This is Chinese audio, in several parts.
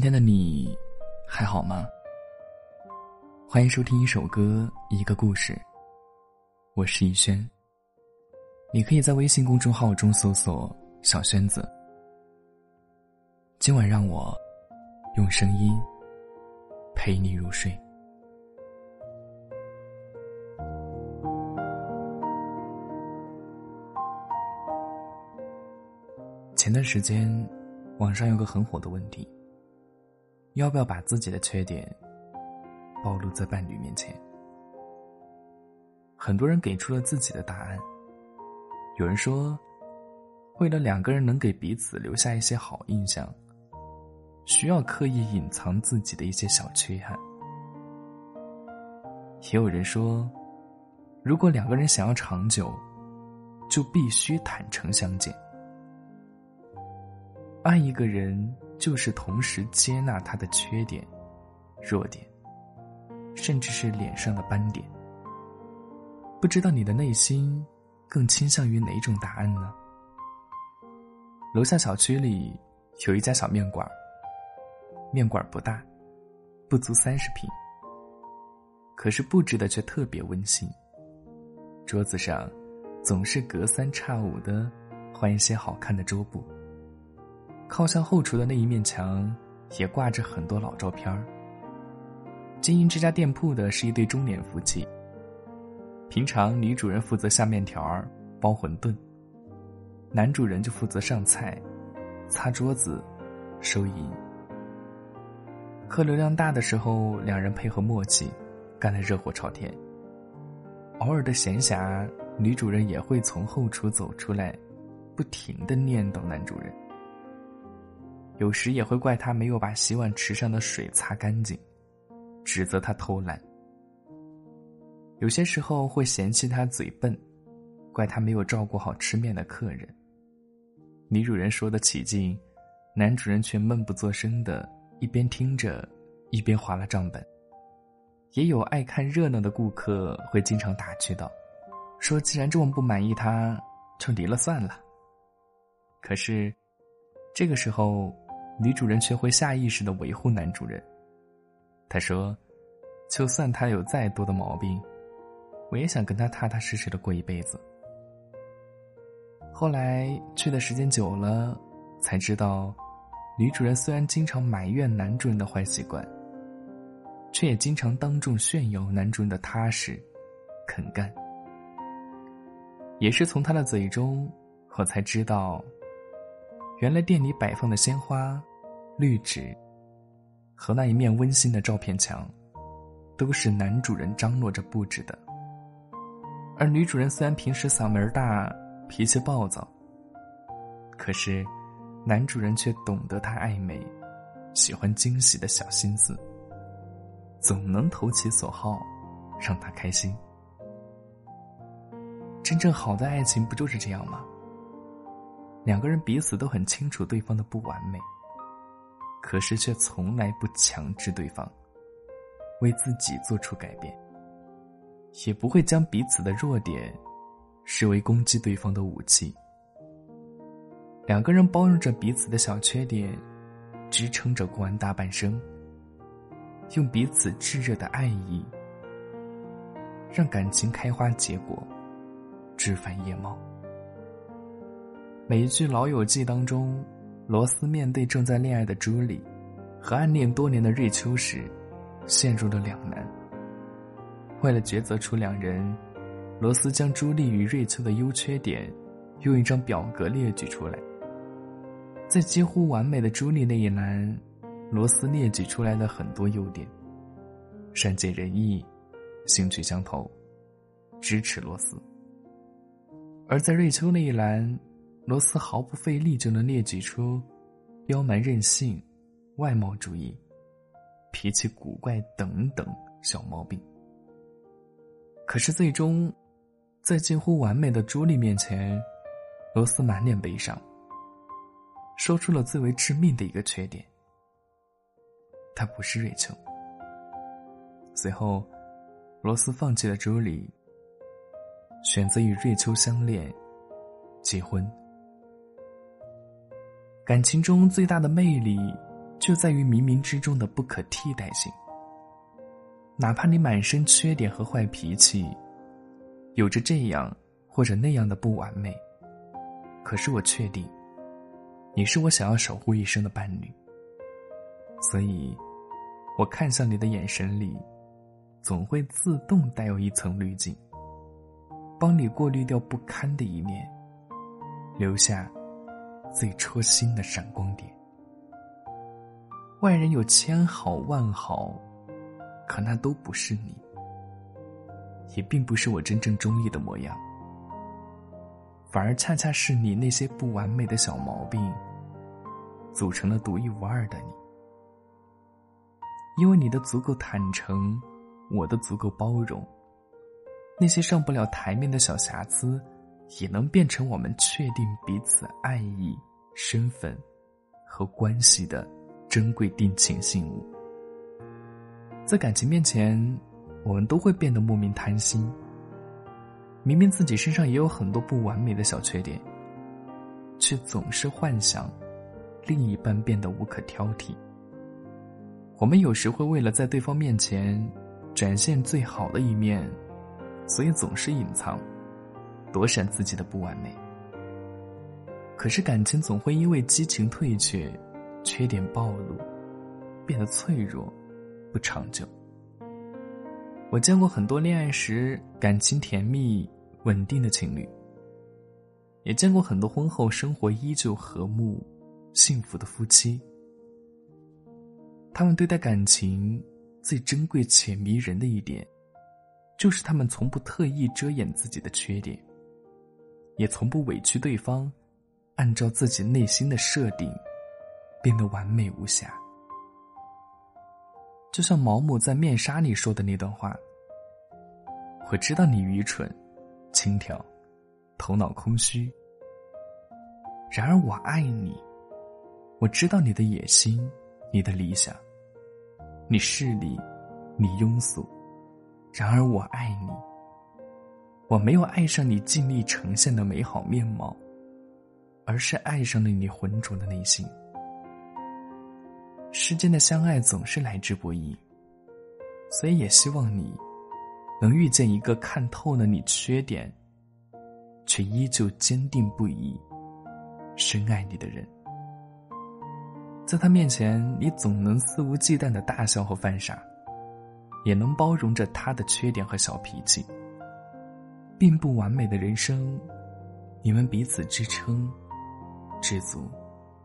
今天的你还好吗？欢迎收听一首歌，一个故事。我是逸轩。你可以在微信公众号中搜索“小轩子”。今晚让我用声音陪你入睡。前段时间，网上有个很火的问题。要不要把自己的缺点暴露在伴侣面前？很多人给出了自己的答案。有人说，为了两个人能给彼此留下一些好印象，需要刻意隐藏自己的一些小缺憾。也有人说，如果两个人想要长久，就必须坦诚相见。爱一个人。就是同时接纳他的缺点、弱点，甚至是脸上的斑点。不知道你的内心更倾向于哪种答案呢？楼下小区里有一家小面馆，面馆不大，不足三十平，可是布置的却特别温馨。桌子上总是隔三差五的换一些好看的桌布。靠向后厨的那一面墙，也挂着很多老照片儿。经营这家店铺的是一对中年夫妻。平常女主人负责下面条儿、包馄饨，男主人就负责上菜、擦桌子、收银。客流量大的时候，两人配合默契，干得热火朝天。偶尔的闲暇，女主人也会从后厨走出来，不停的念叨男主人。有时也会怪他没有把洗碗池上的水擦干净，指责他偷懒。有些时候会嫌弃他嘴笨，怪他没有照顾好吃面的客人。女主人说的起劲，男主人却闷不作声的，一边听着，一边划了账本。也有爱看热闹的顾客会经常打趣道：“说既然这么不满意，他就离了算了。”可是，这个时候。女主人却会下意识的维护男主人。她说：“就算他有再多的毛病，我也想跟他踏踏实实的过一辈子。”后来去的时间久了，才知道，女主人虽然经常埋怨男主人的坏习惯，却也经常当众炫耀男主人的踏实、肯干。也是从他的嘴中，我才知道，原来店里摆放的鲜花。绿植和那一面温馨的照片墙，都是男主人张罗着布置的。而女主人虽然平时嗓门大、脾气暴躁，可是男主人却懂得她爱美、喜欢惊喜的小心思，总能投其所好，让她开心。真正好的爱情不就是这样吗？两个人彼此都很清楚对方的不完美。可是却从来不强制对方为自己做出改变，也不会将彼此的弱点视为攻击对方的武器。两个人包容着彼此的小缺点，支撑着过完大半生，用彼此炙热的爱意，让感情开花结果，枝繁叶茂。每一句《老友记》当中。罗斯面对正在恋爱的朱莉，和暗恋多年的瑞秋时，陷入了两难。为了抉择出两人，罗斯将朱莉与瑞秋的优缺点，用一张表格列举出来。在几乎完美的朱莉那一栏，罗斯列举出来了很多优点：善解人意，兴趣相投，支持罗斯。而在瑞秋那一栏。罗斯毫不费力就能列举出刁蛮任性、外貌主义、脾气古怪等等小毛病。可是最终，在近乎完美的朱莉面前，罗斯满脸悲伤，说出了最为致命的一个缺点：他不是瑞秋。随后，罗斯放弃了朱莉，选择与瑞秋相恋、结婚。感情中最大的魅力，就在于冥冥之中的不可替代性。哪怕你满身缺点和坏脾气，有着这样或者那样的不完美，可是我确定，你是我想要守护一生的伴侣。所以，我看向你的眼神里，总会自动带有一层滤镜，帮你过滤掉不堪的一面，留下最戳心的闪光点。外人有千好万好，可那都不是你，也并不是我真正中意的模样，反而恰恰是你那些不完美的小毛病，组成了独一无二的你。因为你的足够坦诚，我的足够包容，那些上不了台面的小瑕疵，也能变成我们确定彼此爱意、身份和关系的。珍贵定情信物，在感情面前，我们都会变得莫名贪心。明明自己身上也有很多不完美的小缺点，却总是幻想另一半变得无可挑剔。我们有时会为了在对方面前展现最好的一面，所以总是隐藏、躲闪自己的不完美。可是感情总会因为激情退却。缺点暴露，变得脆弱，不长久。我见过很多恋爱时感情甜蜜、稳定的情侣，也见过很多婚后生活依旧和睦、幸福的夫妻。他们对待感情最珍贵且迷人的一点，就是他们从不特意遮掩自己的缺点，也从不委屈对方，按照自己内心的设定。变得完美无瑕，就像毛姆在《面纱》里说的那段话：“我知道你愚蠢、轻佻、头脑空虚，然而我爱你。我知道你的野心、你的理想，你势利、你庸俗，然而我爱你。我没有爱上你尽力呈现的美好面貌，而是爱上了你浑浊的内心。”世间的相爱总是来之不易，所以也希望你能遇见一个看透了你缺点，却依旧坚定不移、深爱你的人。在他面前，你总能肆无忌惮的大笑和犯傻，也能包容着他的缺点和小脾气。并不完美的人生，你们彼此支撑，知足，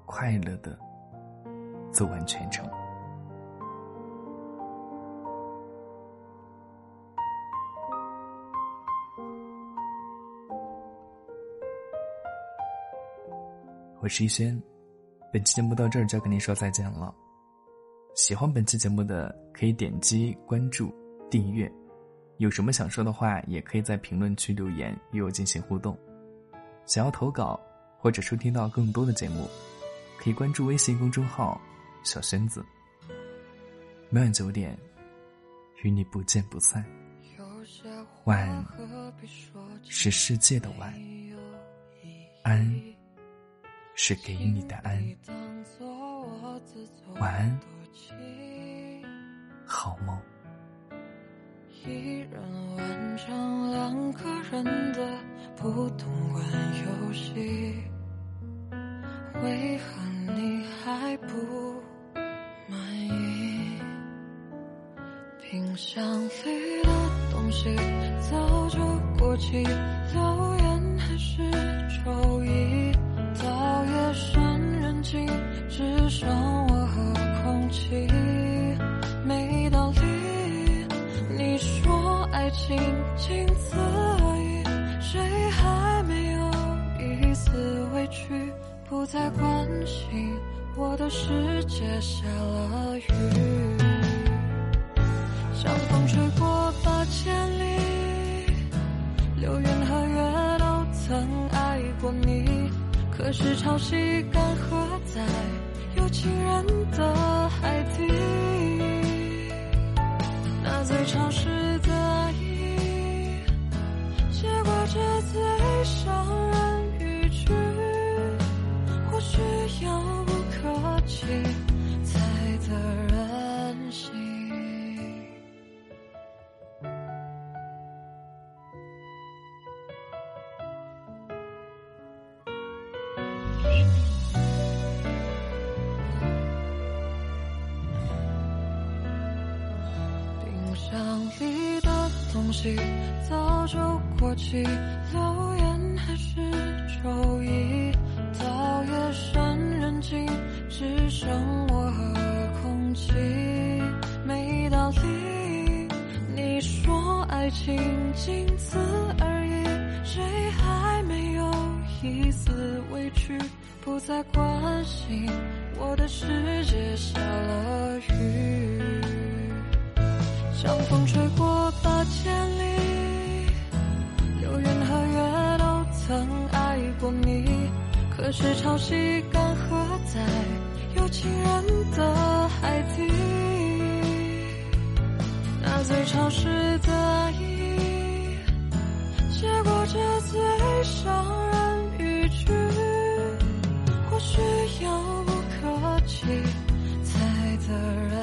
快乐的。走完全程。我是逸轩，本期节目到这儿就要跟您说再见了。喜欢本期节目的可以点击关注、订阅。有什么想说的话，也可以在评论区留言与我进行互动。想要投稿或者收听到更多的节目，可以关注微信公众号。小轩子，每晚九点，与你不见不散。晚是世界的晚，安是给你的安。晚安，好梦。一人完成两个人的不同玩游戏，为何你还不满意？冰箱里的东西早就过期，留言还是周一。到夜深人静，只剩我和空气，说爱情仅此而已，谁还没有一丝委屈？不再关心我的世界下了雨。像风吹过八千里，流云和月都曾爱过你。可是潮汐干涸在有情人的海底，那最潮湿早就过期，留言还是周一。到夜深人静，只剩我和空气，没道理。你说爱情仅此而已，谁还没有一丝委屈？不再关心我的世界下了雨，像风吹过八千里，流云和月都曾爱过你。可是潮汐干涸在有情人的海底，那最潮湿的爱意，结果这最伤人语句。或许遥不可及，才得人。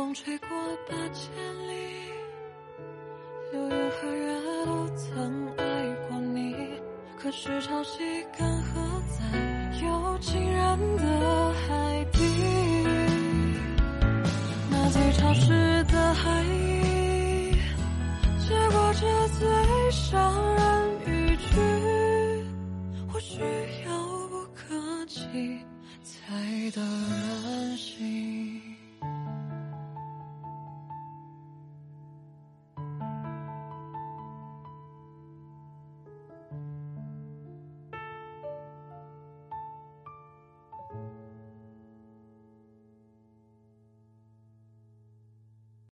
风吹过八千里，流云和月都曾爱过你。可是潮汐干涸在有情人的海底，那最潮湿的海意，结果这最伤人语句。或许遥不可及，才得人心。